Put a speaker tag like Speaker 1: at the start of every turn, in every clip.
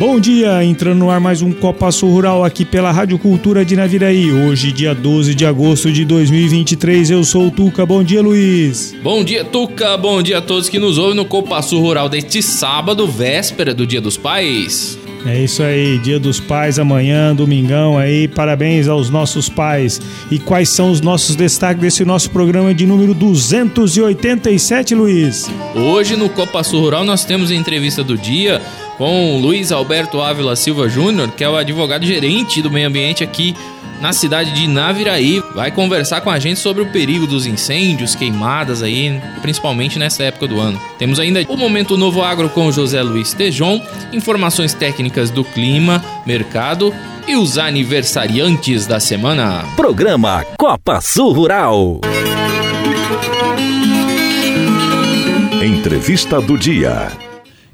Speaker 1: Bom dia, entrando no ar mais um Copa Sul Rural aqui pela Rádio Cultura de Naviraí. Hoje, dia 12 de agosto de 2023, eu sou o Tuca. Bom dia, Luiz.
Speaker 2: Bom dia, Tuca. Bom dia a todos que nos ouvem no Copa Sul Rural deste sábado, véspera do Dia dos Pais.
Speaker 1: É isso aí, Dia dos Pais amanhã, domingão aí. Parabéns aos nossos pais. E quais são os nossos destaques desse nosso programa de número 287, Luiz?
Speaker 2: Hoje no Copa Sul Rural nós temos a entrevista do dia com Luiz Alberto Ávila Silva Júnior, que é o advogado gerente do meio ambiente aqui na cidade de Naviraí. Vai conversar com a gente sobre o perigo dos incêndios, queimadas aí, principalmente nessa época do ano. Temos ainda o Momento Novo Agro com José Luiz Tejon, informações técnicas do clima, mercado e os aniversariantes da semana.
Speaker 3: Programa Copa Sul Rural. Entrevista do dia.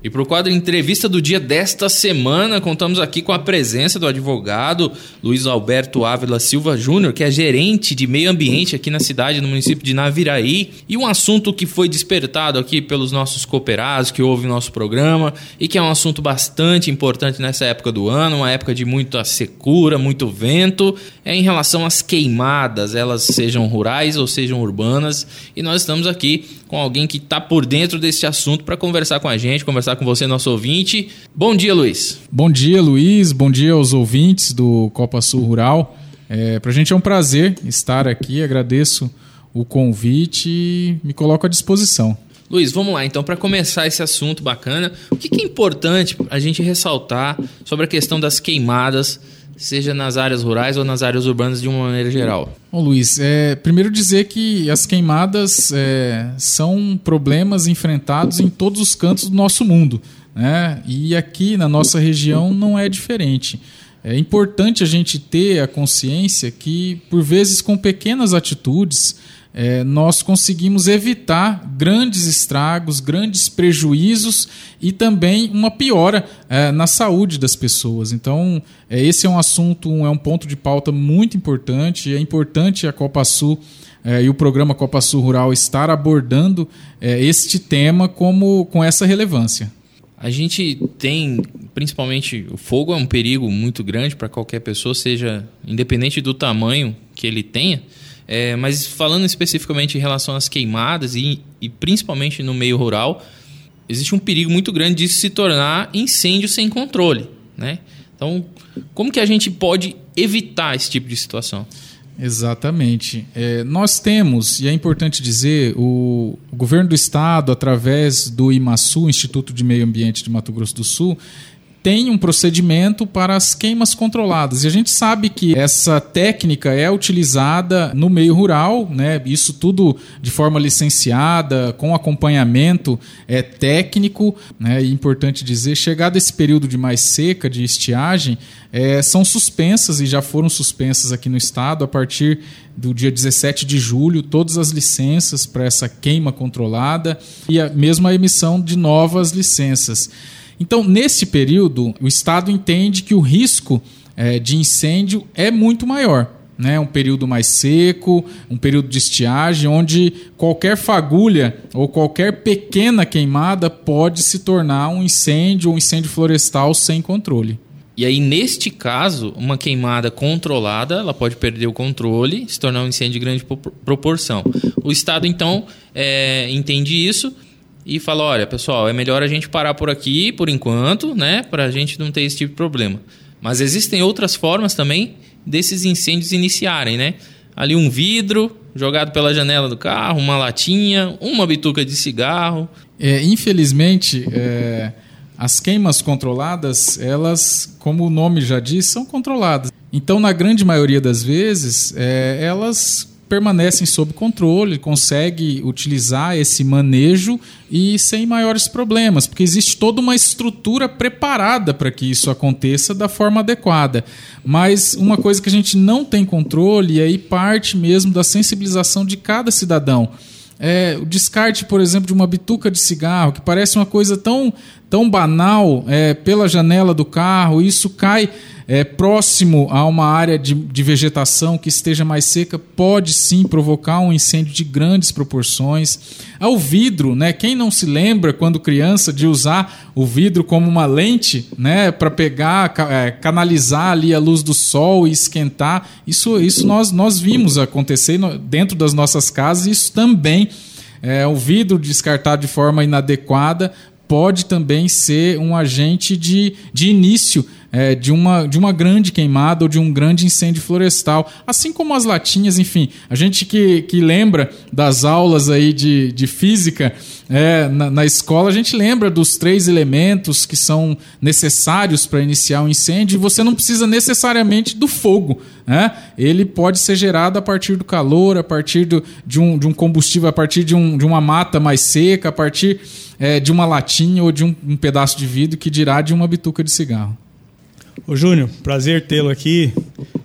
Speaker 2: E para o quadro Entrevista do Dia desta semana, contamos aqui com a presença do advogado Luiz Alberto Ávila Silva Júnior, que é gerente de meio ambiente aqui na cidade, no município de Naviraí. E um assunto que foi despertado aqui pelos nossos cooperados que ouvem o nosso programa e que é um assunto bastante importante nessa época do ano, uma época de muita secura, muito vento, é em relação às queimadas, elas sejam rurais ou sejam urbanas. E nós estamos aqui com alguém que está por dentro desse assunto para conversar com a gente, conversar com você, nosso ouvinte. Bom dia, Luiz.
Speaker 4: Bom dia, Luiz. Bom dia aos ouvintes do Copa Sul Rural. É, para a gente é um prazer estar aqui. Agradeço o convite e me coloco à disposição.
Speaker 2: Luiz, vamos lá então para começar esse assunto bacana. O que, que é importante a gente ressaltar sobre a questão das queimadas seja nas áreas rurais ou nas áreas urbanas de uma maneira geral?
Speaker 4: Bom, Luiz, é, primeiro dizer que as queimadas é, são problemas enfrentados em todos os cantos do nosso mundo. Né? E aqui na nossa região não é diferente. É importante a gente ter a consciência que, por vezes, com pequenas atitudes, é, nós conseguimos evitar grandes estragos, grandes prejuízos e também uma piora é, na saúde das pessoas. Então, é, esse é um assunto, é um ponto de pauta muito importante. É importante a Copa Sul é, e o programa Copa Sul Rural estar abordando é, este tema como, com essa relevância.
Speaker 2: A gente tem, principalmente, o fogo é um perigo muito grande para qualquer pessoa, seja independente do tamanho que ele tenha. É, mas falando especificamente em relação às queimadas e, e, principalmente no meio rural, existe um perigo muito grande de se tornar incêndio sem controle, né? Então, como que a gente pode evitar esse tipo de situação?
Speaker 4: Exatamente. É, nós temos, e é importante dizer, o, o governo do estado, através do IMASU, Instituto de Meio Ambiente de Mato Grosso do Sul, tem um procedimento para as queimas controladas. E a gente sabe que essa técnica é utilizada no meio rural, né? isso tudo de forma licenciada, com acompanhamento é, técnico. Né? E importante dizer, chegado esse período de mais seca, de estiagem, é, são suspensas e já foram suspensas aqui no estado a partir do dia 17 de julho, todas as licenças para essa queima controlada e a mesma emissão de novas licenças. Então, nesse período, o Estado entende que o risco é, de incêndio é muito maior. Né, um período mais seco, um período de estiagem, onde qualquer fagulha ou qualquer pequena queimada pode se tornar um incêndio ou um incêndio florestal sem controle.
Speaker 2: E aí, neste caso, uma queimada controlada, ela pode perder o controle, se tornar um incêndio de grande proporção. O Estado, então, é, entende isso e fala: olha, pessoal, é melhor a gente parar por aqui por enquanto, né? Para a gente não ter esse tipo de problema. Mas existem outras formas também desses incêndios iniciarem, né? Ali um vidro jogado pela janela do carro, uma latinha, uma bituca de cigarro.
Speaker 4: É, infelizmente, é, as queimas controladas, elas, como o nome já diz, são controladas. Então, na grande maioria das vezes, é, elas permanecem sob controle, consegue utilizar esse manejo e sem maiores problemas, porque existe toda uma estrutura preparada para que isso aconteça da forma adequada. Mas uma coisa que a gente não tem controle, e aí parte mesmo da sensibilização de cada cidadão. É, o descarte, por exemplo, de uma bituca de cigarro, que parece uma coisa tão, tão banal é, pela janela do carro, isso cai é, próximo a uma área de, de, vegetação que esteja mais seca, pode sim provocar um incêndio de grandes proporções. Ao vidro, né? Quem não se lembra, quando criança, de usar o vidro como uma lente, né? Para pegar, é, canalizar ali a luz do sol e esquentar. Isso, isso nós, nós vimos acontecer dentro das nossas casas. Isso também é, o vidro descartado de forma inadequada pode também ser um agente de, de início é, de, uma, de uma grande queimada ou de um grande incêndio florestal. Assim como as latinhas, enfim. A gente que, que lembra das aulas aí de, de física é, na, na escola, a gente lembra dos três elementos que são necessários para iniciar um incêndio e você não precisa necessariamente do fogo. Né? Ele pode ser gerado a partir do calor, a partir do, de, um, de um combustível, a partir de, um, de uma mata mais seca, a partir é, de uma latinha ou de um, um pedaço de vidro que dirá de uma bituca de cigarro.
Speaker 1: Ô Júnior, prazer tê-lo aqui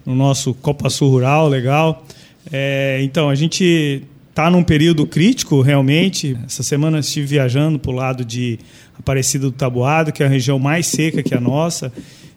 Speaker 1: no nosso Copa Sul Rural, legal. É, então, a gente está num período crítico, realmente. Essa semana estive viajando para o lado de Aparecida do Tabuado, que é a região mais seca que a nossa.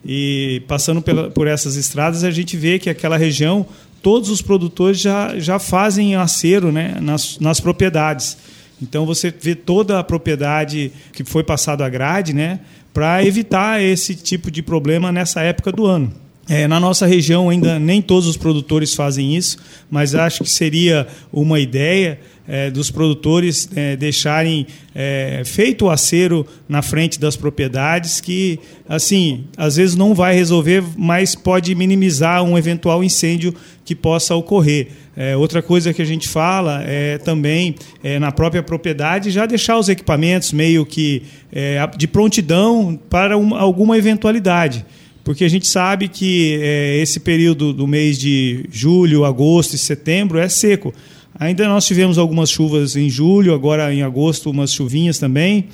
Speaker 1: E passando pela, por essas estradas, a gente vê que aquela região, todos os produtores já, já fazem acero né, nas, nas propriedades. Então você vê toda a propriedade que foi passado a grade, né? Para evitar esse tipo de problema nessa época do ano. É, na nossa região ainda nem todos os produtores fazem isso, mas acho que seria uma ideia é, dos produtores é, deixarem é, feito o acero na frente das propriedades, que assim às vezes não vai resolver, mas pode minimizar um eventual incêndio que possa ocorrer. É, outra coisa que a gente fala é também é, na própria propriedade já deixar os equipamentos meio que é, de prontidão para uma, alguma eventualidade. Porque a gente sabe que é, esse período do mês de julho, agosto e setembro é seco. Ainda nós tivemos algumas chuvas em julho, agora em agosto umas chuvinhas também.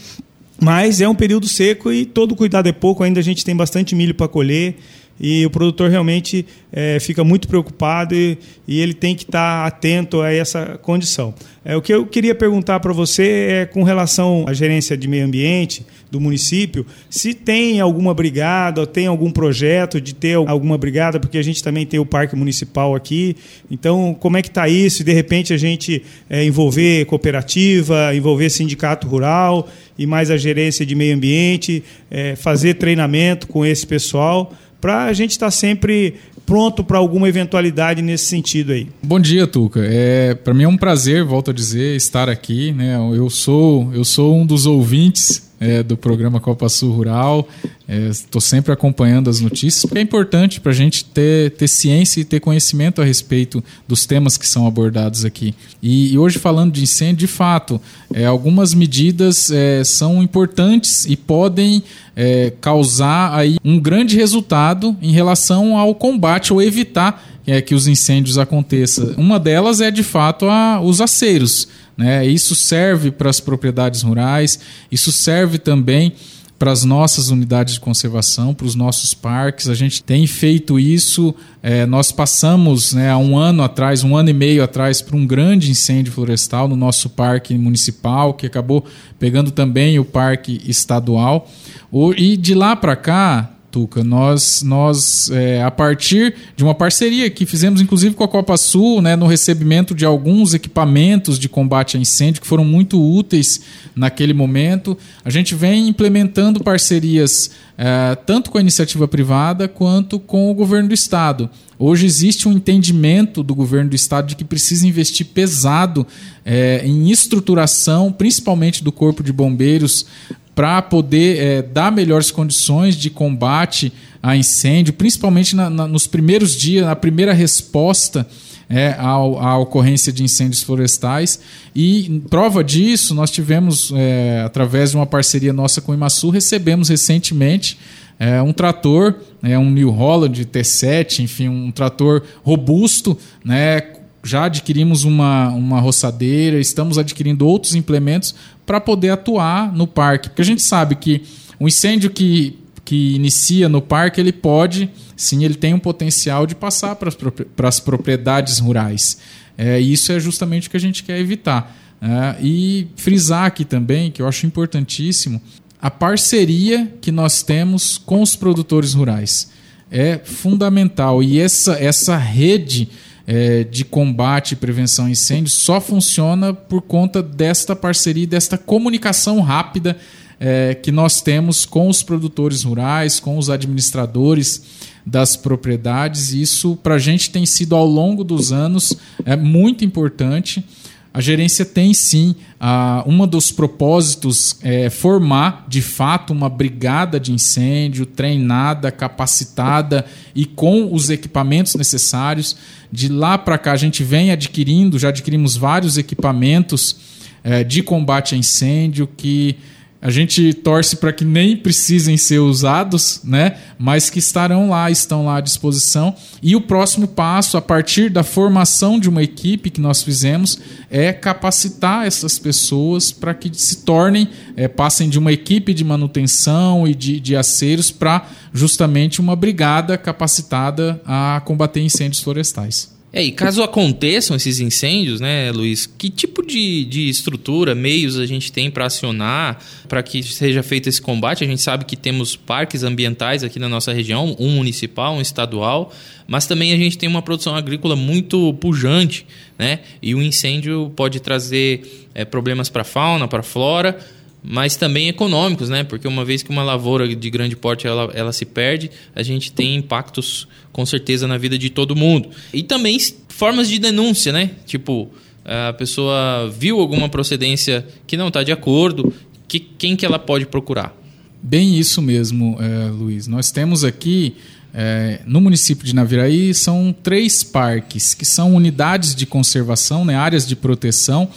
Speaker 1: Mas é um período seco e todo cuidado é pouco. Ainda a gente tem bastante milho para colher e o produtor realmente é, fica muito preocupado e, e, ele tem que estar atento a essa condição. É, o que eu queria perguntar para você é com relação à gerência de meio ambiente do município, se tem alguma brigada, tem algum projeto de ter alguma brigada, porque a gente também tem o parque municipal aqui. Então, como é que está isso? E de repente a gente é, envolver cooperativa, envolver sindicato rural e mais a gerência de meio ambiente, é, fazer treinamento com esse pessoal para a gente estar tá sempre pronto para alguma eventualidade nesse sentido aí.
Speaker 4: Bom dia, Tuca. É, para mim é um prazer, volto a dizer, estar aqui. Né? Eu sou eu sou um dos ouvintes é, do programa Copa Sul Rural. Estou é, sempre acompanhando as notícias, porque é importante para a gente ter, ter ciência e ter conhecimento a respeito dos temas que são abordados aqui. E, e hoje, falando de incêndio, de fato, é, algumas medidas é, são importantes e podem é, causar aí um grande resultado em relação ao combate ou evitar é, que os incêndios aconteçam. Uma delas é, de fato, a, os aceiros. Né? Isso serve para as propriedades rurais, isso serve também para as nossas unidades de conservação, para os nossos parques. A gente tem feito isso. É, nós passamos né, há um ano atrás, um ano e meio atrás, por um grande incêndio florestal no nosso parque municipal, que acabou pegando também o parque estadual. O, e de lá para cá, Tuca. Nós, nós é, a partir de uma parceria que fizemos, inclusive com a Copa Sul, né, no recebimento de alguns equipamentos de combate a incêndio que foram muito úteis naquele momento, a gente vem implementando parcerias é, tanto com a iniciativa privada quanto com o governo do estado. Hoje existe um entendimento do governo do estado de que precisa investir pesado é, em estruturação, principalmente do corpo de bombeiros, para poder é, dar melhores condições de combate a incêndio, principalmente na, na, nos primeiros dias, na primeira resposta é, à, à, ocorrência de incêndios florestais. E prova disso, nós tivemos, é, através de uma parceria nossa com o Imaçu, recebemos recentemente é, um trator, é, um New Holland T7, enfim, um trator robusto, né, já adquirimos uma, uma roçadeira, estamos adquirindo outros implementos para poder atuar no parque. Porque a gente sabe que o incêndio que, que inicia no parque, ele pode, sim, ele tem um potencial de passar para as propriedades rurais. É, isso é justamente o que a gente quer evitar. É, e frisar aqui também, que eu acho importantíssimo, a parceria que nós temos com os produtores rurais. É fundamental. E essa, essa rede é, de combate e prevenção a incêndios só funciona por conta desta parceria, desta comunicação rápida é, que nós temos com os produtores rurais, com os administradores das propriedades. Isso para a gente tem sido ao longo dos anos é muito importante. A gerência tem sim, uh, um dos propósitos é formar de fato uma brigada de incêndio treinada, capacitada e com os equipamentos necessários. De lá para cá a gente vem adquirindo, já adquirimos vários equipamentos é, de combate a incêndio que a gente torce para que nem precisem ser usados, né? mas que estarão lá, estão lá à disposição. E o próximo passo, a partir da formação de uma equipe que nós fizemos, é capacitar essas pessoas para que se tornem, é, passem de uma equipe de manutenção e de, de aceros para justamente uma brigada capacitada a combater incêndios florestais.
Speaker 2: É, e caso aconteçam esses incêndios, né, Luiz, que tipo de, de estrutura, meios a gente tem para acionar para que seja feito esse combate? A gente sabe que temos parques ambientais aqui na nossa região, um municipal, um estadual, mas também a gente tem uma produção agrícola muito pujante, né? E o incêndio pode trazer é, problemas para a fauna, para a flora mas também econômicos, né? Porque uma vez que uma lavoura de grande porte ela, ela se perde, a gente tem impactos com certeza na vida de todo mundo. E também formas de denúncia, né? Tipo, a pessoa viu alguma procedência que não está de acordo, que, quem que ela pode procurar?
Speaker 4: Bem isso mesmo, é, Luiz. Nós temos aqui é, no município de Naviraí são três parques que são unidades de conservação, né, áreas de proteção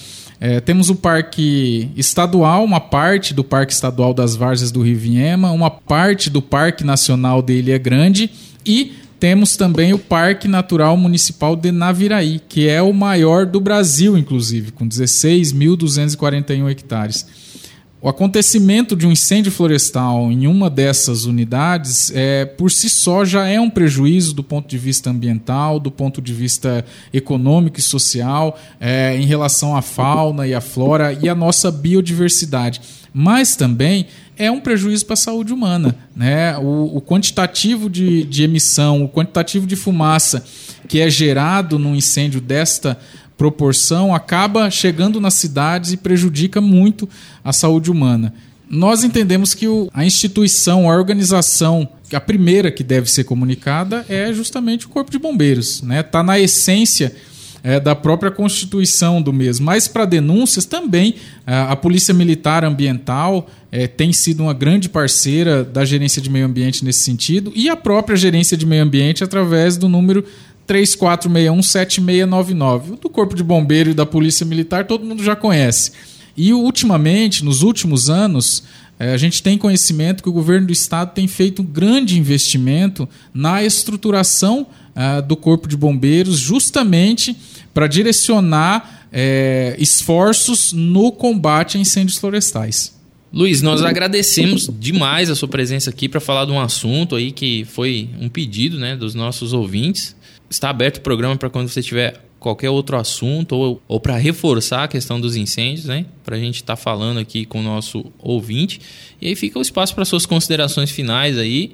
Speaker 4: é, temos o Parque Estadual, uma parte do Parque Estadual das Várzeas do Rio Vinhema, uma parte do Parque Nacional de Ilha Grande e temos também o Parque Natural Municipal de Naviraí, que é o maior do Brasil, inclusive, com 16.241 hectares. O acontecimento de um incêndio florestal em uma dessas unidades, é, por si só, já é um prejuízo do ponto de vista ambiental, do ponto de vista econômico e social, é, em relação à fauna e à flora e à nossa biodiversidade. Mas também é um prejuízo para a saúde humana. Né? O, o quantitativo de, de emissão, o quantitativo de fumaça que é gerado num incêndio desta proporção acaba chegando nas cidades e prejudica muito a saúde humana. Nós entendemos que o, a instituição, a organização, a primeira que deve ser comunicada é justamente o Corpo de Bombeiros. Está né? Tá na essência é, da própria constituição do mesmo. Mas para denúncias também, a, a Polícia Militar Ambiental é, tem sido uma grande parceira da Gerência de Meio Ambiente nesse sentido e a própria Gerência de Meio Ambiente através do número 3461-7699. Do Corpo de Bombeiro e da Polícia Militar todo mundo já conhece. E ultimamente, nos últimos anos, eh, a gente tem conhecimento que o governo do estado tem feito um grande investimento na estruturação uh, do Corpo de Bombeiros, justamente para direcionar uh, esforços no combate a incêndios florestais.
Speaker 2: Luiz, nós agradecemos demais a sua presença aqui para falar de um assunto aí que foi um pedido né, dos nossos ouvintes está aberto o programa para quando você tiver qualquer outro assunto ou, ou para reforçar a questão dos incêndios, né? Para a gente estar tá falando aqui com o nosso ouvinte. E aí fica o espaço para suas considerações finais aí.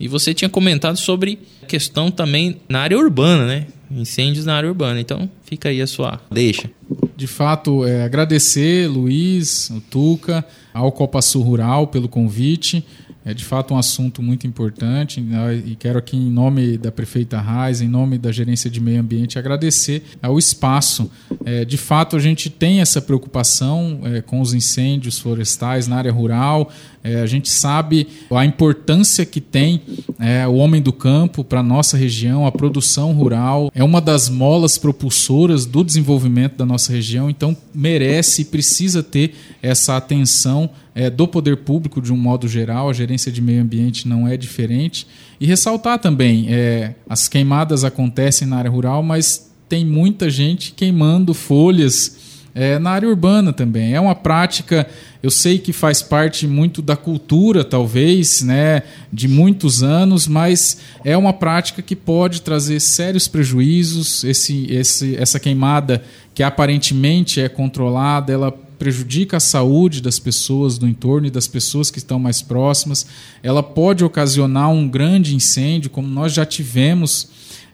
Speaker 2: E você tinha comentado sobre questão também na área urbana, né? Incêndios na área urbana. Então fica aí a sua deixa.
Speaker 4: De fato, é, agradecer Luiz, o Tuca, ao Copa Sul Rural pelo convite. É de fato um assunto muito importante né? e quero aqui, em nome da prefeita Raiz, em nome da gerência de meio ambiente, agradecer ao espaço. É, de fato, a gente tem essa preocupação é, com os incêndios florestais na área rural. É, a gente sabe a importância que tem é, o homem do campo para a nossa região, a produção rural. É uma das molas propulsoras do desenvolvimento da nossa região, então merece e precisa ter essa atenção é, do poder público de um modo geral, a gerência de meio ambiente não é diferente. E ressaltar também, é, as queimadas acontecem na área rural, mas tem muita gente queimando folhas é, na área urbana também. É uma prática, eu sei que faz parte muito da cultura, talvez, né, de muitos anos, mas é uma prática que pode trazer sérios prejuízos. Esse, esse, essa queimada, que aparentemente é controlada, ela prejudica a saúde das pessoas do entorno e das pessoas que estão mais próximas. Ela pode ocasionar um grande incêndio, como nós já tivemos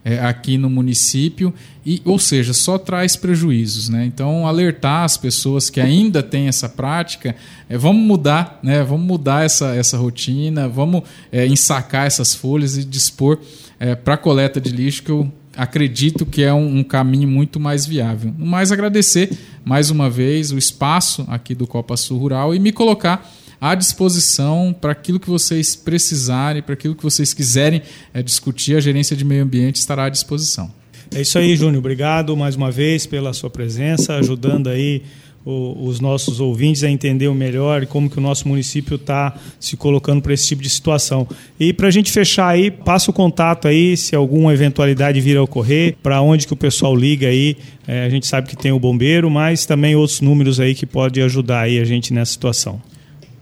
Speaker 4: é, aqui no município, e, ou seja, só traz prejuízos. Né? Então, alertar as pessoas que ainda têm essa prática, é, vamos mudar, né? vamos mudar essa, essa rotina, vamos é, ensacar essas folhas e dispor é, para coleta de lixo, que eu acredito que é um, um, caminho muito mais viável. No mais, agradecer mais uma vez o espaço aqui do Copa Sul Rural e me colocar à disposição para aquilo que vocês precisarem, para aquilo que vocês quiserem é, discutir, a gerência de meio ambiente estará à disposição.
Speaker 1: É isso aí, Júnior. Obrigado mais uma vez pela sua presença, ajudando aí os nossos ouvintes a entender melhor como que o nosso município está se colocando para esse tipo de situação. E para a gente fechar aí, passa o contato aí, se alguma eventualidade vir a ocorrer, para onde que o pessoal liga aí. É, a gente sabe que tem o bombeiro, mas também outros números aí que podem ajudar aí a gente nessa situação.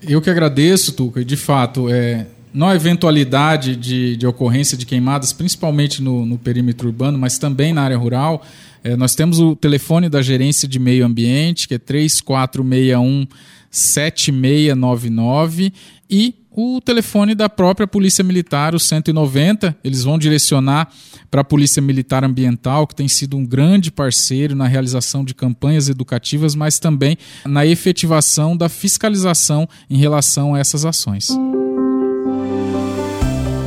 Speaker 4: Eu que agradeço, Tuca. De fato, é, não eventualidade de, de ocorrência de queimadas, principalmente no, no perímetro urbano, mas também na área rural. É, nós temos o telefone da Gerência de Meio Ambiente, que é 3461 7699, e o telefone da própria Polícia Militar, o 190. Eles vão direcionar para a Polícia Militar Ambiental, que tem sido um grande parceiro na realização de campanhas educativas, mas também na efetivação da fiscalização em relação a essas ações.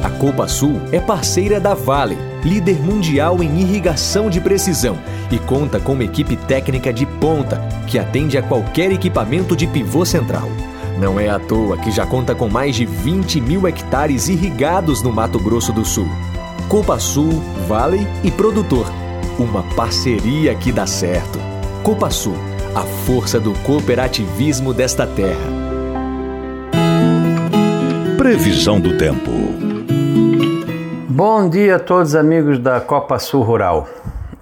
Speaker 5: A Copa Sul é parceira da Vale, líder mundial em irrigação de precisão, e conta com uma equipe técnica de ponta que atende a qualquer equipamento de pivô central. Não é à toa que já conta com mais de 20 mil hectares irrigados no Mato Grosso do Sul. Copa Sul, Vale e Produtor. Uma parceria que dá certo. Copa Sul, a força do cooperativismo desta terra.
Speaker 3: Previsão do tempo.
Speaker 6: Bom dia a todos amigos da Copa Sul Rural.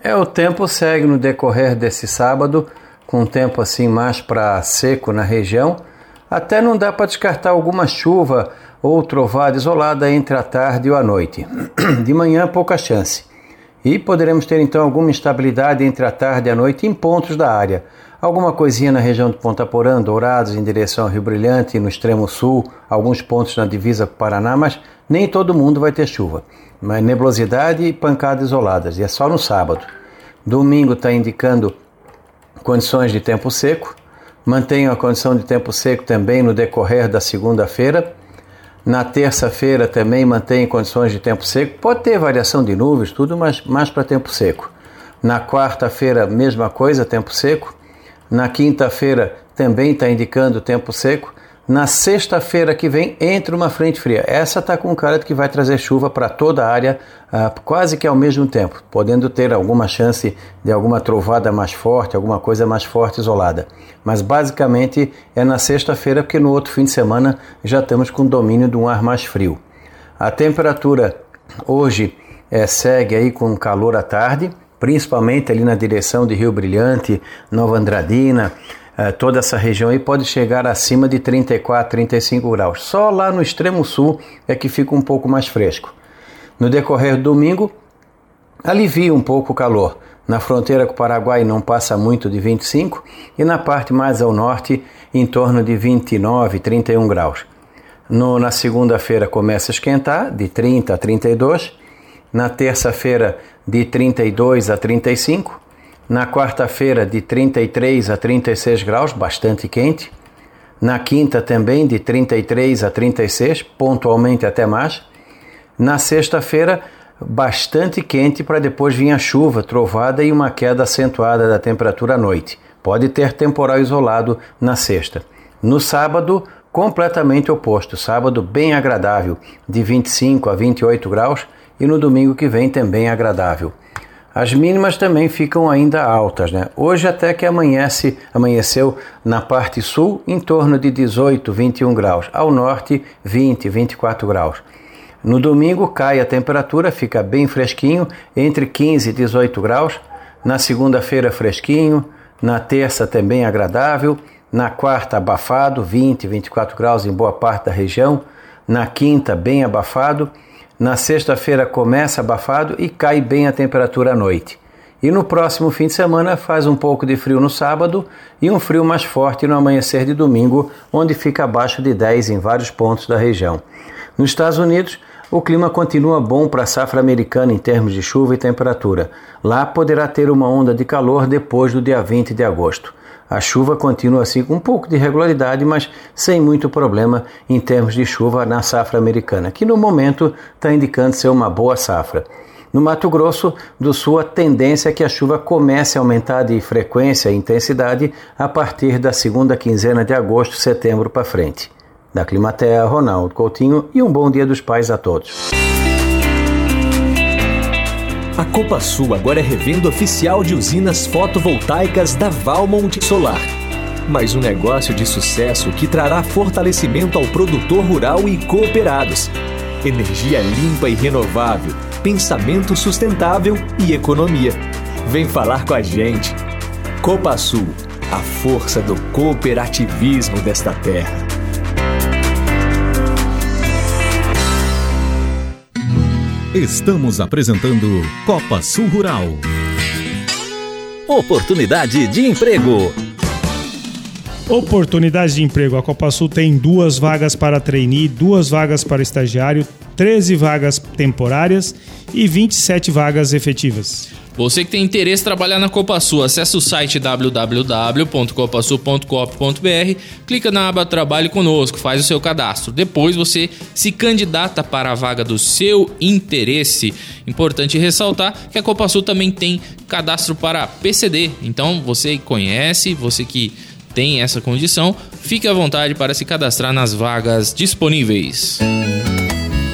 Speaker 6: É o tempo segue no decorrer desse sábado, com tempo assim mais para seco na região até não dá para descartar alguma chuva ou trovada isolada entre a tarde e a noite. De manhã, pouca chance. E poderemos ter então alguma instabilidade entre a tarde e a noite em pontos da área. Alguma coisinha na região de Ponta Porã, Dourados, em direção ao Rio Brilhante, no extremo sul, alguns pontos na divisa com Paraná, mas nem todo mundo vai ter chuva. Mas nebulosidade e pancadas isoladas, e é só no sábado. Domingo está indicando condições de tempo seco, mantenham a condição de tempo seco também no decorrer da segunda-feira. Na terça-feira também mantém condições de tempo seco. Pode ter variação de nuvens, tudo, mas mais para tempo seco. Na quarta-feira, mesma coisa, tempo seco. Na quinta-feira também está indicando tempo seco. Na sexta-feira que vem entra uma frente fria. Essa está com cara de que vai trazer chuva para toda a área uh, quase que ao mesmo tempo, podendo ter alguma chance de alguma trovada mais forte, alguma coisa mais forte isolada. Mas basicamente é na sexta-feira, porque no outro fim de semana já estamos com domínio de um ar mais frio. A temperatura hoje é, segue aí com calor à tarde, principalmente ali na direção de Rio Brilhante, Nova Andradina. É, toda essa região aí pode chegar acima de 34, 35 graus. Só lá no extremo sul é que fica um pouco mais fresco. No decorrer do domingo, alivia um pouco o calor. Na fronteira com o Paraguai não passa muito de 25 e na parte mais ao norte em torno de 29, 31 graus. No, na segunda-feira começa a esquentar, de 30 a 32. Na terça-feira, de 32 a 35 na quarta-feira, de 33 a 36 graus, bastante quente. Na quinta, também de 33 a 36, pontualmente até mais. Na sexta-feira, bastante quente para depois vir a chuva, trovada e uma queda acentuada da temperatura à noite. Pode ter temporal isolado na sexta. No sábado, completamente oposto. Sábado bem agradável, de 25 a 28 graus, e no domingo que vem também agradável. As mínimas também ficam ainda altas, né? Hoje até que amanhece, amanheceu na parte sul em torno de 18, 21 graus, ao norte 20, 24 graus. No domingo cai a temperatura, fica bem fresquinho, entre 15 e 18 graus. Na segunda-feira, fresquinho. Na terça, também agradável. Na quarta, abafado, 20, 24 graus em boa parte da região. Na quinta, bem abafado. Na sexta-feira, começa abafado e cai bem a temperatura à noite. E no próximo fim de semana faz um pouco de frio no sábado e um frio mais forte no amanhecer de domingo, onde fica abaixo de 10 em vários pontos da região. Nos Estados Unidos, o clima continua bom para a safra americana em termos de chuva e temperatura. Lá poderá ter uma onda de calor depois do dia 20 de agosto. A chuva continua assim com um pouco de regularidade, mas sem muito problema em termos de chuva na safra americana, que no momento está indicando ser uma boa safra. No Mato Grosso do Sul, a tendência é que a chuva comece a aumentar de frequência e intensidade a partir da segunda quinzena de agosto, setembro para frente. Da Climatea, Ronaldo Coutinho e um bom dia dos pais a todos.
Speaker 5: A Copa Sul agora é revenda oficial de usinas fotovoltaicas da Valmont Solar. Mais um negócio de sucesso que trará fortalecimento ao produtor rural e cooperados. Energia limpa e renovável pensamento sustentável e economia. Vem falar com a gente. Copa Sul, a força do cooperativismo desta terra.
Speaker 3: Estamos apresentando Copa Sul Rural.
Speaker 7: Oportunidade de emprego.
Speaker 1: Oportunidade de emprego. A Copa Sul tem duas vagas para trainee, duas vagas para estagiário, 13 vagas temporárias e 27 vagas efetivas.
Speaker 2: Você que tem interesse em trabalhar na Copa Sul, acesse o site www.copasul.coop.br, clica na aba Trabalhe Conosco, faz o seu cadastro. Depois você se candidata para a vaga do seu interesse. Importante ressaltar que a Copa Sul também tem cadastro para PCD. Então você conhece, você que tem essa condição, fique à vontade para se cadastrar nas vagas disponíveis.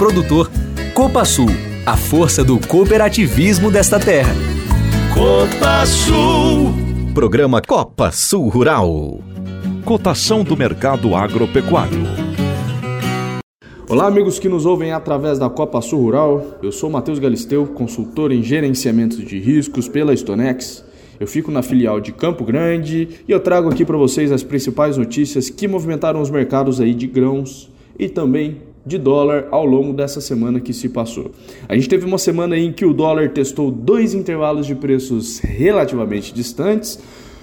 Speaker 5: produtor. Copa Sul, a força do cooperativismo desta terra.
Speaker 3: Copa Sul. Programa Copa Sul Rural. Cotação do mercado agropecuário.
Speaker 8: Olá, amigos que nos ouvem através da Copa Sul Rural. Eu sou Matheus Galisteu, consultor em gerenciamento de riscos pela Stonex. Eu fico na filial de Campo Grande e eu trago aqui para vocês as principais notícias que movimentaram os mercados aí de grãos e também de dólar ao longo dessa semana que se passou. A gente teve uma semana em que o dólar testou dois intervalos de preços relativamente distantes,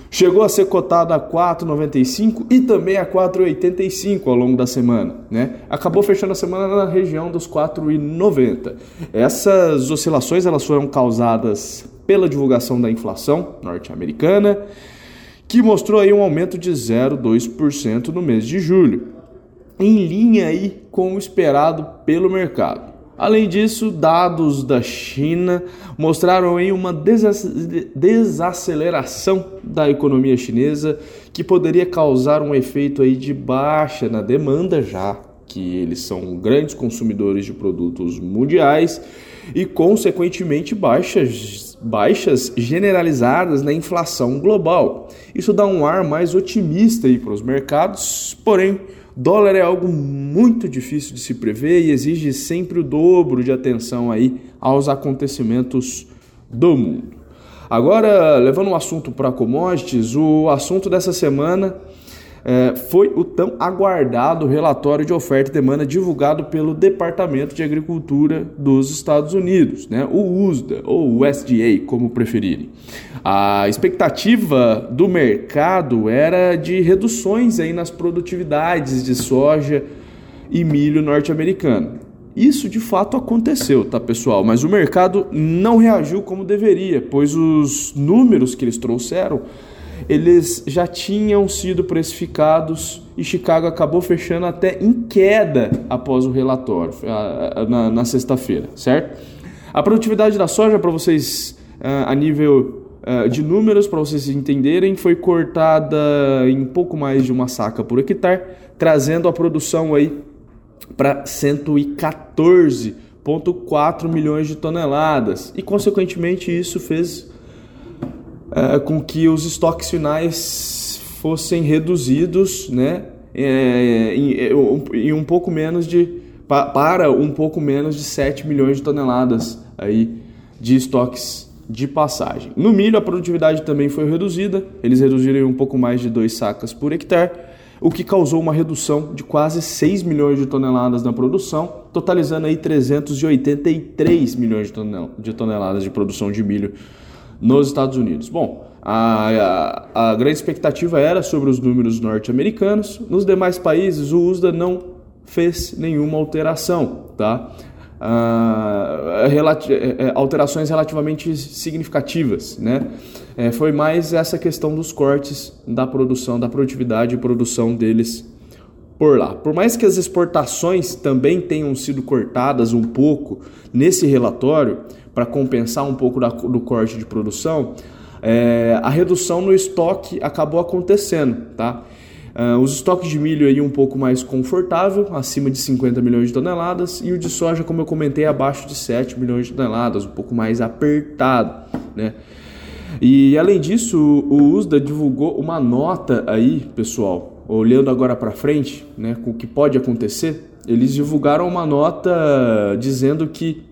Speaker 8: chegou a ser cotado a 4,95 e também a 4,85 ao longo da semana, né? Acabou fechando a semana na região dos 4,90. Essas oscilações elas foram causadas pela divulgação da inflação norte-americana, que mostrou aí um aumento de 0,2% no mês de julho em linha aí com o esperado pelo mercado. Além disso, dados da China mostraram aí uma desaceleração da economia chinesa que poderia causar um efeito aí de baixa na demanda, já que eles são grandes consumidores de produtos mundiais e consequentemente baixas baixas generalizadas na inflação global. Isso dá um ar mais otimista para os mercados, porém Dólar é algo muito difícil de se prever e exige sempre o dobro de atenção aí aos acontecimentos do mundo. Agora, levando o um assunto para commodities, o assunto dessa semana é, foi o tão aguardado relatório de oferta e demanda divulgado pelo Departamento de Agricultura dos Estados Unidos, né? o USDA ou USDA, como preferirem. A expectativa do mercado era de reduções aí nas produtividades de soja e milho norte-americano. Isso de fato aconteceu, tá pessoal? Mas o mercado não reagiu como deveria, pois os números que eles trouxeram eles já tinham sido precificados e Chicago acabou fechando até em queda após o relatório, na, na sexta-feira, certo? A produtividade da soja, para vocês, a nível uh, de números para vocês entenderem, foi cortada em pouco mais de uma saca por hectare, trazendo a produção aí para 114,4 milhões de toneladas e consequentemente isso fez uh, com que os estoques finais fossem reduzidos, né, é, em, em, um pouco menos de para um pouco menos de 7 milhões de toneladas aí de estoques de passagem. No milho a produtividade também foi reduzida, eles reduziram um pouco mais de 2 sacas por hectare, o que causou uma redução de quase 6 milhões de toneladas na produção, totalizando aí 383 milhões de toneladas de produção de milho nos Estados Unidos. Bom, a, a, a grande expectativa era sobre os números norte-americanos. Nos demais países, o USDA não fez nenhuma alteração, tá? Ah, relati é, é, alterações relativamente significativas, né? É, foi mais essa questão dos cortes da produção, da produtividade e produção deles por lá. Por mais que as exportações também tenham sido cortadas um pouco nesse relatório para compensar um pouco da, do corte de produção, é, a redução no estoque acabou acontecendo, tá? Uh, os estoques de milho aí um pouco mais confortável, acima de 50 milhões de toneladas, e o de soja, como eu comentei, abaixo de 7 milhões de toneladas, um pouco mais apertado, né? E além disso, o USDA divulgou uma nota aí, pessoal, olhando agora para frente, né, com o que pode acontecer, eles divulgaram uma nota dizendo que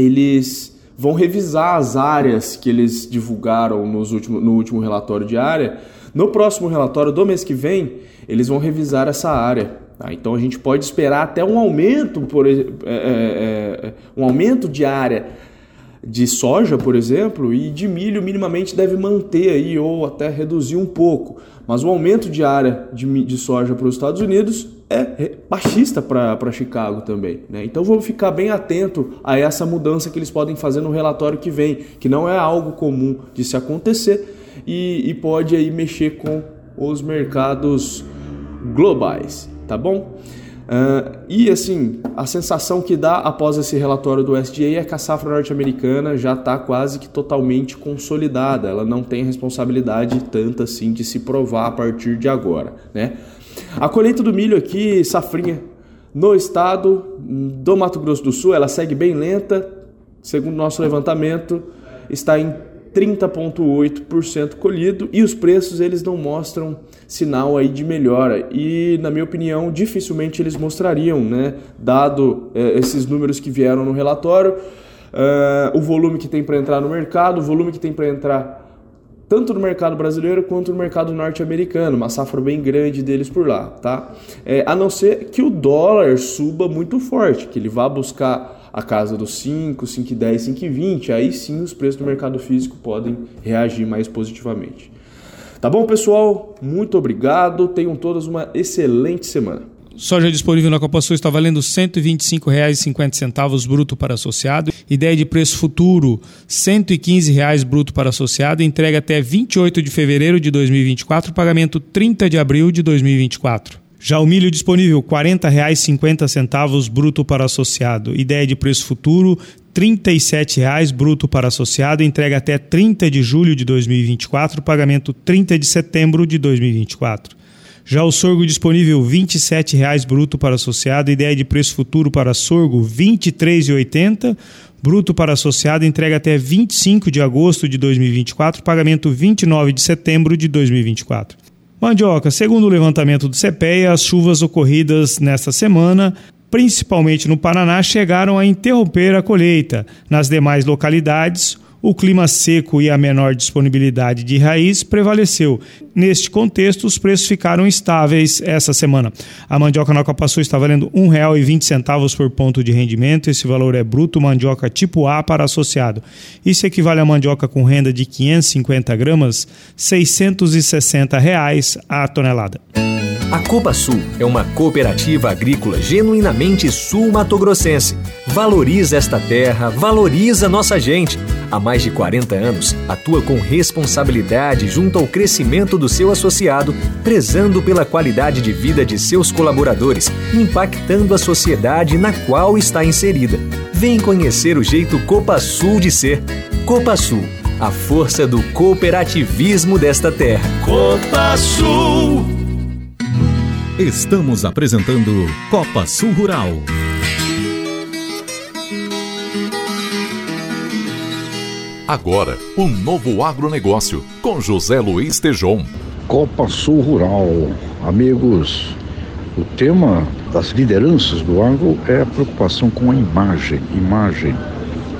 Speaker 8: eles vão revisar as áreas que eles divulgaram nos último, no último relatório de área no próximo relatório do mês que vem, eles vão revisar essa área. Tá? Então a gente pode esperar até um aumento, por, é, é, é, um aumento de área de soja, por exemplo, e de milho minimamente deve manter aí ou até reduzir um pouco. Mas o aumento de área de, de soja para os Estados Unidos é baixista para Chicago também. Né? Então vamos ficar bem atento a essa mudança que eles podem fazer no relatório que vem, que não é algo comum de se acontecer e, e pode aí mexer com os mercados globais, tá bom? Uh, e assim, a sensação que dá após esse relatório do SDA é que a safra norte-americana já está quase que totalmente consolidada. Ela não tem responsabilidade tanta assim de se provar a partir de agora, né? A colheita do milho aqui, safrinha, no estado do Mato Grosso do Sul, ela segue bem lenta. Segundo nosso levantamento, está em 30,8% colhido e os preços eles não mostram sinal aí de melhora. E na minha opinião dificilmente eles mostrariam, né, dado é, esses números que vieram no relatório, uh, o volume que tem para entrar no mercado, o volume que tem para entrar tanto no mercado brasileiro quanto no mercado norte-americano, uma safra bem grande deles por lá, tá? É, a não ser que o dólar suba muito forte, que ele vá buscar a casa dos 5, 5,10, 5,20, aí sim os preços do mercado físico podem reagir mais positivamente. Tá bom, pessoal? Muito obrigado. Tenham todas uma excelente semana.
Speaker 1: Soja disponível na Copa Sul está valendo R$ 125,50 bruto para associado. Ideia de preço futuro, R$ 115,00 bruto para associado. Entrega até 28 de fevereiro de 2024, pagamento 30 de abril de 2024. Já o milho disponível, R$ 40,50 bruto para associado. Ideia de preço futuro, R$ 37,00 bruto para associado, entrega até 30 de julho de 2024, pagamento 30 de setembro de 2024. Já o sorgo disponível, R$ 27,00 bruto para associado, ideia de preço futuro para sorgo, R$ 23,80 bruto para associado, entrega até 25 de agosto de 2024, pagamento 29 de setembro de 2024. Mandioca, segundo o levantamento do CPEA, as chuvas ocorridas nesta semana, principalmente no Paraná, chegaram a interromper a colheita. Nas demais localidades, o clima seco e a menor disponibilidade de raiz prevaleceu. Neste contexto, os preços ficaram estáveis essa semana. A mandioca na Copa Sul está valendo R$ 1,20 por ponto de rendimento. Esse valor é bruto mandioca tipo A para associado. Isso equivale a mandioca com renda de 550 gramas, 660 reais a tonelada.
Speaker 5: A Copa Sul é uma cooperativa agrícola genuinamente sul-matogrossense. Valoriza esta terra, valoriza nossa gente. Há mais de 40 anos, atua com responsabilidade junto ao crescimento do seu associado, prezando pela qualidade de vida de seus colaboradores, impactando a sociedade na qual está inserida. Vem conhecer o jeito Copa Sul de ser. Copa Sul a força do cooperativismo desta terra.
Speaker 3: Copa Sul. Estamos apresentando Copa Sul Rural. Agora, um novo agronegócio com José Luiz Tejon.
Speaker 9: Copa Sul Rural. Amigos, o tema das lideranças do agro é a preocupação com a imagem, imagem,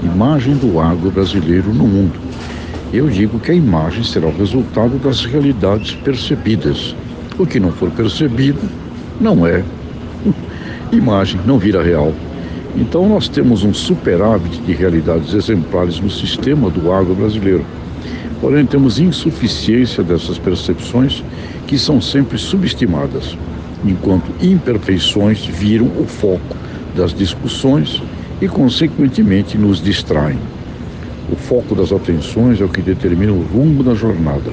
Speaker 9: imagem do agro brasileiro no mundo. Eu digo que a imagem será o resultado das realidades percebidas. O que não for percebido não é imagem, não vira real. Então nós temos um superávit de realidades exemplares no sistema do agro brasileiro. Porém, temos insuficiência dessas percepções que são sempre subestimadas, enquanto imperfeições viram o foco das discussões e, consequentemente, nos distraem. O foco das atenções é o que determina o rumo da jornada,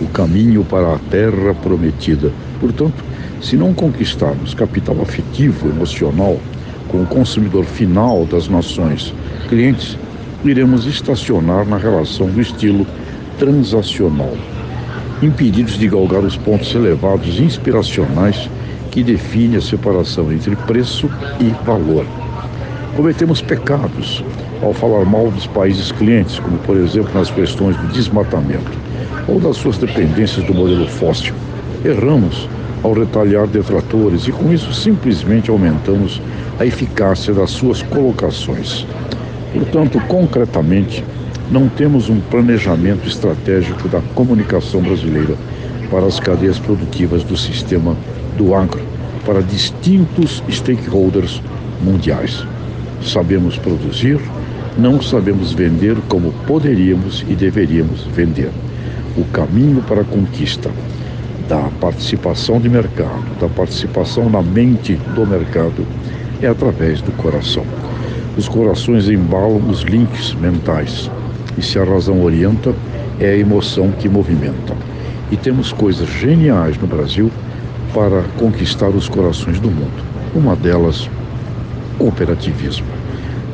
Speaker 9: o caminho para a terra prometida. Portanto, se não conquistarmos capital afetivo, emocional, com o consumidor final das nações clientes, iremos estacionar na relação do estilo transacional, impedidos de galgar os pontos elevados inspiracionais que definem a separação entre preço e valor. Cometemos pecados ao falar mal dos países clientes, como por exemplo nas questões do desmatamento ou das suas dependências do modelo fóssil. Erramos ao retalhar detratores e com isso simplesmente aumentamos a eficácia das suas colocações. Portanto, concretamente, não temos um planejamento estratégico da comunicação brasileira para as cadeias produtivas do sistema do agro, para distintos stakeholders mundiais. Sabemos produzir, não sabemos vender como poderíamos e deveríamos vender. O caminho para a conquista da participação de mercado, da participação na mente do mercado, é através do coração. Os corações embalam os links mentais, e se a razão orienta, é a emoção que movimenta. E temos coisas geniais no Brasil para conquistar os corações do mundo. Uma delas, cooperativismo.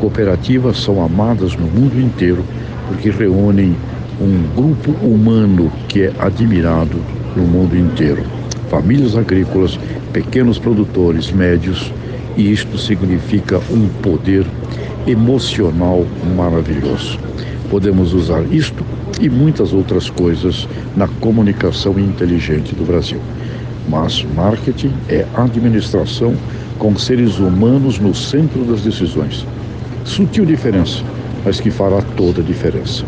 Speaker 9: Cooperativas são amadas no mundo inteiro porque reúnem um grupo humano que é admirado no mundo inteiro. Famílias agrícolas, pequenos produtores, médios, e isto significa um poder emocional maravilhoso. Podemos usar isto e muitas outras coisas na comunicação inteligente do Brasil. Mas marketing é administração com seres humanos no centro das decisões. Sutil diferença, mas que fará toda a diferença.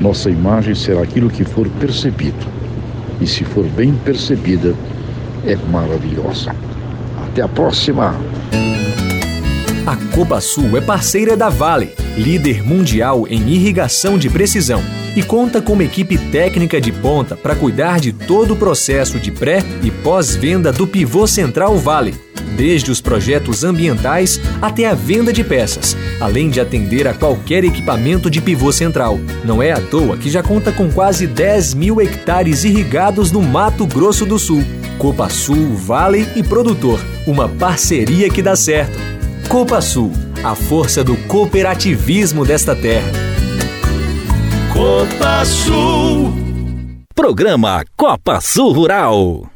Speaker 9: Nossa imagem será aquilo que for percebido. E se for bem percebida, é maravilhosa. Até a próxima!
Speaker 5: A Copa Sul é parceira da Vale, líder mundial em irrigação de precisão, e conta com uma equipe técnica de ponta para cuidar de todo o processo de pré e pós-venda do pivô central Vale, desde os projetos ambientais até a venda de peças, além de atender a qualquer equipamento de pivô central. Não é à toa que já conta com quase 10 mil hectares irrigados no Mato Grosso do Sul. Copa Sul, Vale e Produtor, uma parceria que dá certo. Copa Sul, a força do cooperativismo desta terra.
Speaker 3: Copa Sul.
Speaker 7: Programa Copa Sul Rural.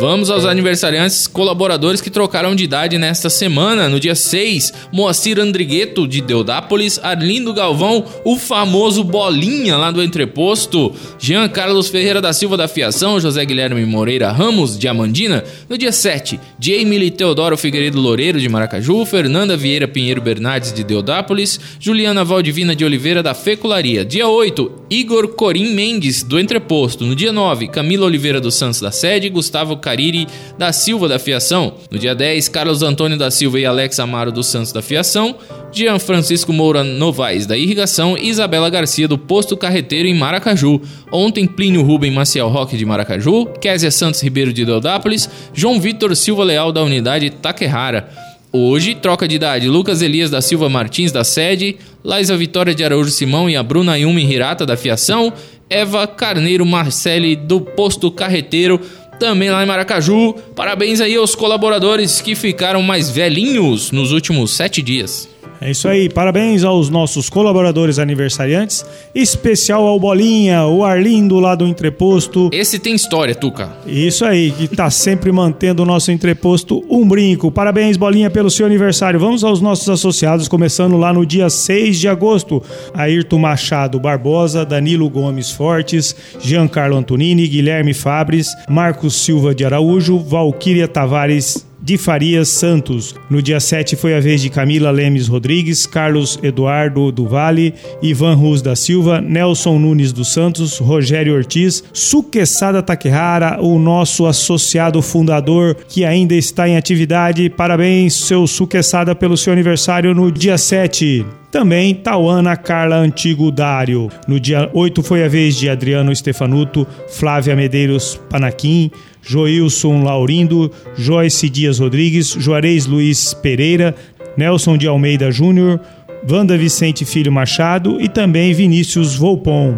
Speaker 2: Vamos aos aniversariantes colaboradores que trocaram de idade nesta semana. No dia 6, Moacir Andrigueto, de Deodápolis, Arlindo Galvão, o famoso Bolinha, lá do Entreposto, Jean Carlos Ferreira da Silva da Fiação, José Guilherme Moreira Ramos, de Amandina. No dia 7, Jamie Teodoro Figueiredo Loureiro, de Maracaju, Fernanda Vieira Pinheiro Bernardes, de Deodápolis, Juliana Valdivina de Oliveira, da Fecularia. Dia 8, Igor Corim Mendes, do Entreposto. No dia 9, Camila Oliveira dos Santos da Sede, Gustavo Cariri da Silva da Fiação. No dia 10, Carlos Antônio da Silva e Alex Amaro dos Santos da Fiação. Jean Francisco Moura Novaes da Irrigação e Isabela Garcia do Posto Carreteiro em Maracaju. Ontem, Plínio Rubem Maciel Roque de Maracaju, Késia Santos Ribeiro de Deodápolis, João Vitor Silva Leal da Unidade Taquerrara. Hoje, troca de idade, Lucas Elias da Silva Martins da Sede, Laisa Vitória de Araújo Simão e a Bruna Yumi Hirata da Fiação, Eva Carneiro Marcelli do Posto Carreteiro, também lá em Maracaju. Parabéns aí aos colaboradores que ficaram mais velhinhos nos últimos sete dias.
Speaker 1: É isso aí. Parabéns aos nossos colaboradores aniversariantes. Especial ao Bolinha, o Arlindo lá do Entreposto.
Speaker 2: Esse tem história, Tuca.
Speaker 1: Isso aí, que tá sempre mantendo o nosso Entreposto um brinco. Parabéns, Bolinha, pelo seu aniversário. Vamos aos nossos associados, começando lá no dia 6 de agosto. Ayrton Machado Barbosa, Danilo Gomes Fortes, Giancarlo Antonini, Guilherme Fabres, Marcos Silva de Araújo, Valquíria Tavares de Farias Santos. No dia 7 foi a vez de Camila Lemes Rodrigues, Carlos Eduardo do Vale, Ivan Ruz da Silva, Nelson Nunes dos Santos, Rogério Ortiz, Suquessada Takehara, o nosso associado fundador que ainda está em atividade. Parabéns, seu Suquessada, pelo seu aniversário no dia 7. Também Tauana Carla Antigo Dário. No dia 8 foi a vez de Adriano Stefanuto, Flávia Medeiros Panaquim, Joilson Laurindo, Joyce Dias Rodrigues, Juarez Luiz Pereira, Nelson de Almeida Júnior, Wanda Vicente Filho Machado e também Vinícius Volpon.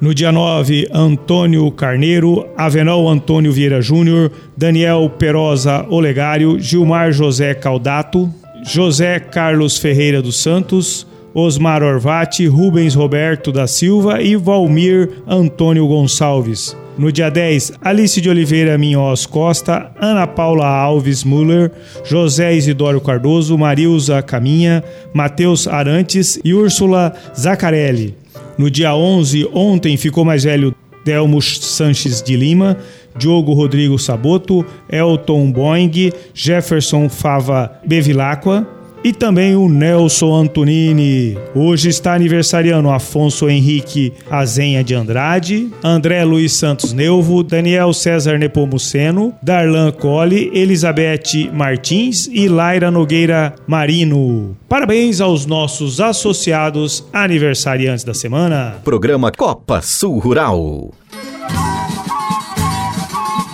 Speaker 1: No dia 9, Antônio Carneiro, Avenol Antônio Vieira Júnior, Daniel Perosa Olegário, Gilmar José Caldato, José Carlos Ferreira dos Santos, Osmar Orvati, Rubens Roberto da Silva e Valmir Antônio Gonçalves. No dia 10, Alice de Oliveira Minhoz Costa, Ana Paula Alves Muller, José Isidoro Cardoso, Marilza Caminha, Matheus Arantes e Úrsula Zacarelli. No dia 11, ontem ficou mais velho Delmo Sanches de Lima, Diogo Rodrigo Saboto, Elton Boing, Jefferson Fava Bevilacqua, e também o Nelson Antonini. Hoje está aniversariando Afonso Henrique Azenha de Andrade, André Luiz Santos Neuvo, Daniel César Nepomuceno, Darlan Colli, Elizabeth Martins e Laira Nogueira Marino. Parabéns aos nossos associados aniversariantes da semana.
Speaker 7: Programa Copa Sul Rural.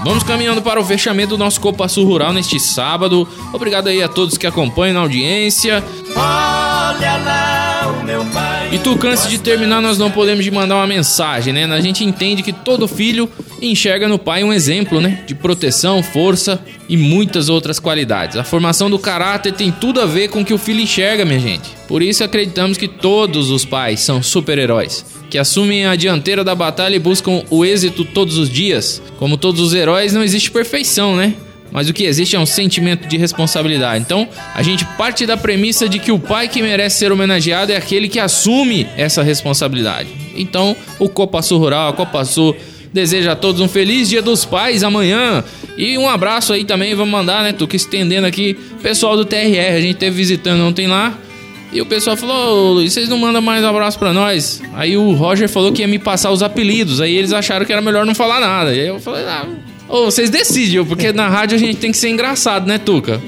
Speaker 2: Vamos caminhando para o fechamento do nosso Copa Sul Rural neste sábado. Obrigado aí a todos que acompanham na audiência. Olha lá o meu pai. E tu, antes de terminar, nós não podemos de mandar uma mensagem, né? A gente entende que todo filho enxerga no pai um exemplo, né? De proteção, força e muitas outras qualidades. A formação do caráter tem tudo a ver com o que o filho enxerga, minha gente. Por isso acreditamos que todos os pais são super-heróis que assumem a dianteira da batalha e buscam o êxito todos os dias. Como todos os heróis, não existe perfeição, né? Mas o que existe é um sentimento de responsabilidade. Então, a gente parte da premissa de que o pai que merece ser homenageado é aquele que assume essa responsabilidade. Então, o Copa Sul Rural, a Copa Sul deseja a todos um feliz Dia dos Pais amanhã. E um abraço aí também, vamos mandar, né? Que estendendo aqui, pessoal do TRR, a gente teve visitando ontem lá. E o pessoal falou, ô Luiz, vocês não mandam mais um abraço pra nós? Aí o Roger falou que ia me passar os apelidos. Aí eles acharam que era melhor não falar nada. E aí eu falei, ah, Ô, vocês decidem, porque na rádio a gente tem que ser engraçado, né, Tuca?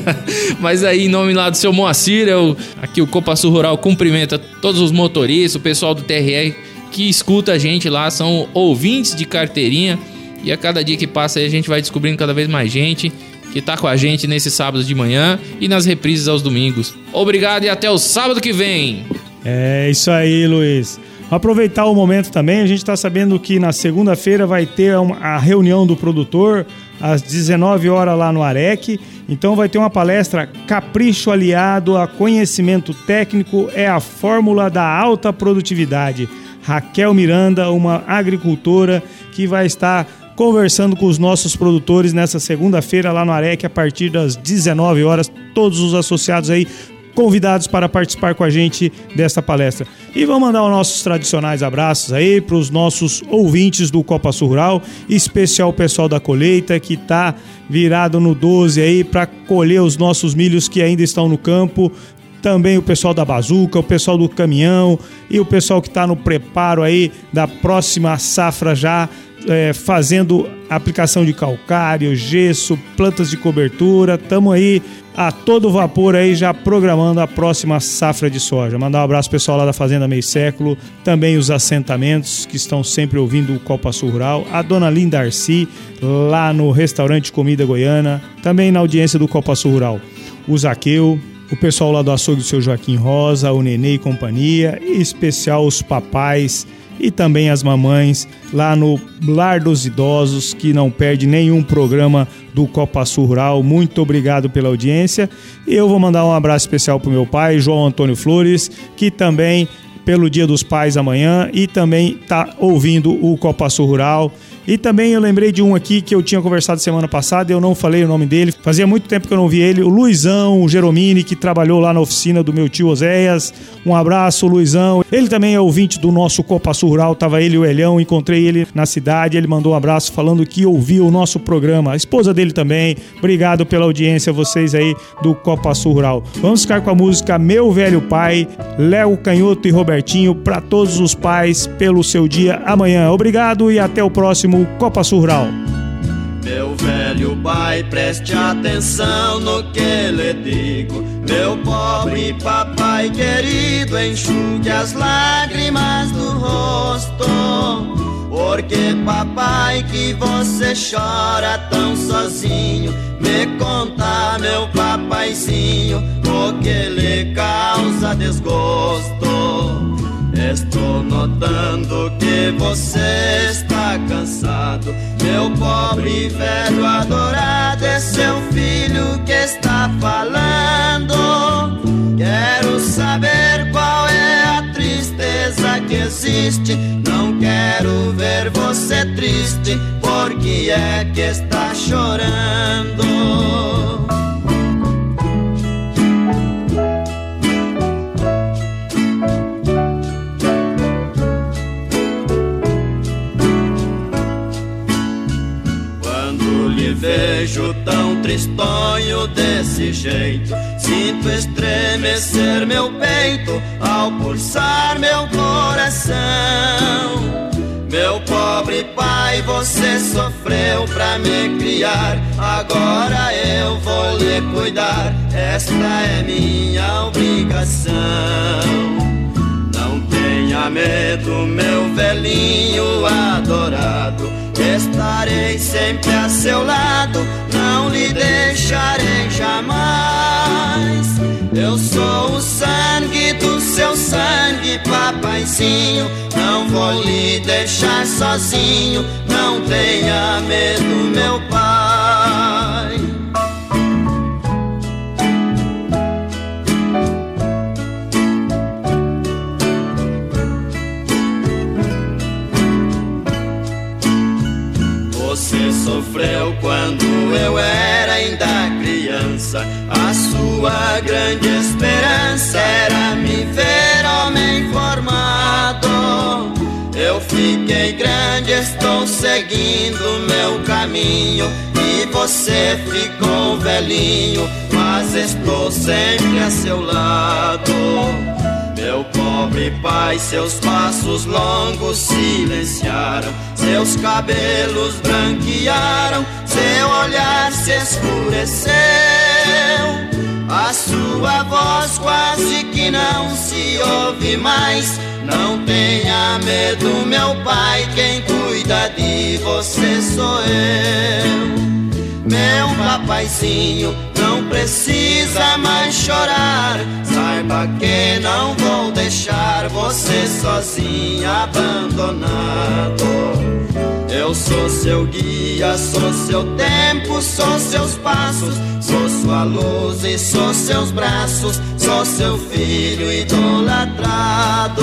Speaker 2: Mas aí, em nome lá do seu Moacir, eu, aqui o Copa Sul Rural cumprimenta todos os motoristas, o pessoal do TRR que escuta a gente lá, são ouvintes de carteirinha. E a cada dia que passa aí a gente vai descobrindo cada vez mais gente que está com a gente nesse sábado de manhã e nas reprises aos domingos. Obrigado e até o sábado que vem.
Speaker 1: É isso aí, Luiz. Aproveitar o momento também, a gente está sabendo que na segunda-feira vai ter a reunião do produtor às 19 horas lá no AREC. Então vai ter uma palestra Capricho aliado a conhecimento técnico é a fórmula da alta produtividade. Raquel Miranda, uma agricultora que vai estar conversando com os nossos produtores nessa segunda-feira lá no Arec a partir das 19 horas. Todos os associados aí convidados para participar com a gente desta palestra. E vamos mandar os nossos tradicionais abraços aí para os nossos ouvintes do Copa Sul Rural, especial o pessoal da colheita que está virado no 12 aí para colher os nossos milhos que ainda estão no campo. Também o pessoal da bazuca, o pessoal do caminhão e o pessoal que está no preparo aí da próxima safra já é, fazendo aplicação de calcário, gesso, plantas de cobertura. Estamos aí a todo vapor aí já programando a próxima safra de soja. Mandar um abraço pessoal lá da Fazenda Meio Século, também os assentamentos que estão sempre ouvindo o Copa Sul Rural, a dona Linda Arci, lá no restaurante Comida Goiana, também na audiência do Copa Sul Rural. O Zaqueu, o pessoal lá do açougue do seu Joaquim Rosa, o Nenê e companhia, em especial os papais e também as mamães lá no Lar dos Idosos, que não perde nenhum programa do Copa Sul Rural. Muito obrigado pela audiência. E eu vou mandar um abraço especial para meu pai, João Antônio Flores, que também pelo Dia dos Pais amanhã e também está ouvindo o Copa Sul Rural. E também eu lembrei de um aqui que eu tinha conversado semana passada e eu não falei o nome dele. Fazia muito tempo que eu não vi ele, o Luizão o Geromini, que trabalhou lá na oficina do meu tio Oséias. Um abraço, Luizão. Ele também é ouvinte do nosso Copa Rural, tava ele e o Elhão, encontrei ele na cidade, ele mandou um abraço falando que ouviu o nosso programa. A esposa dele também. Obrigado pela audiência, vocês aí do Copa Rural. Vamos ficar com a música Meu Velho Pai, Léo Canhoto e Robertinho, para todos os pais, pelo seu dia amanhã. Obrigado e até o próximo próximo Copa Surral.
Speaker 10: Meu velho pai, preste atenção no que lhe digo. Meu pobre papai querido, enxugue as lágrimas do rosto. Porque papai que você chora tão sozinho Me conta meu papaizinho O que lhe causa desgosto Estou notando que você está cansado. Meu pobre velho adorado é seu filho que está falando. Quero saber qual é a tristeza que existe. Não quero ver você triste, porque é que está chorando. Agora eu vou lhe cuidar. Esta é minha obrigação. Não tenha medo, meu velhinho adorado. Estarei sempre a seu lado, não lhe deixarei jamais. Eu sou o sangue do seu sangue, papaizinho. Não vou lhe deixar sozinho, não tenha medo, meu pai. Eu era ainda criança. A sua grande esperança era me ver homem formado. Eu fiquei grande, estou seguindo meu caminho. E você ficou velhinho, mas estou sempre a seu lado. Pobre pai, seus passos longos silenciaram, seus cabelos branquearam, seu olhar se escureceu. A sua voz quase que não se ouve mais. Não tenha medo, meu pai, quem cuida de você sou eu. Meu papaizinho, não precisa mais chorar. Saiba que não vou deixar você sozinha, abandonado. Eu sou seu guia, sou seu tempo, sou seus passos, sou sua luz e sou seus braços, sou seu filho idolatrado.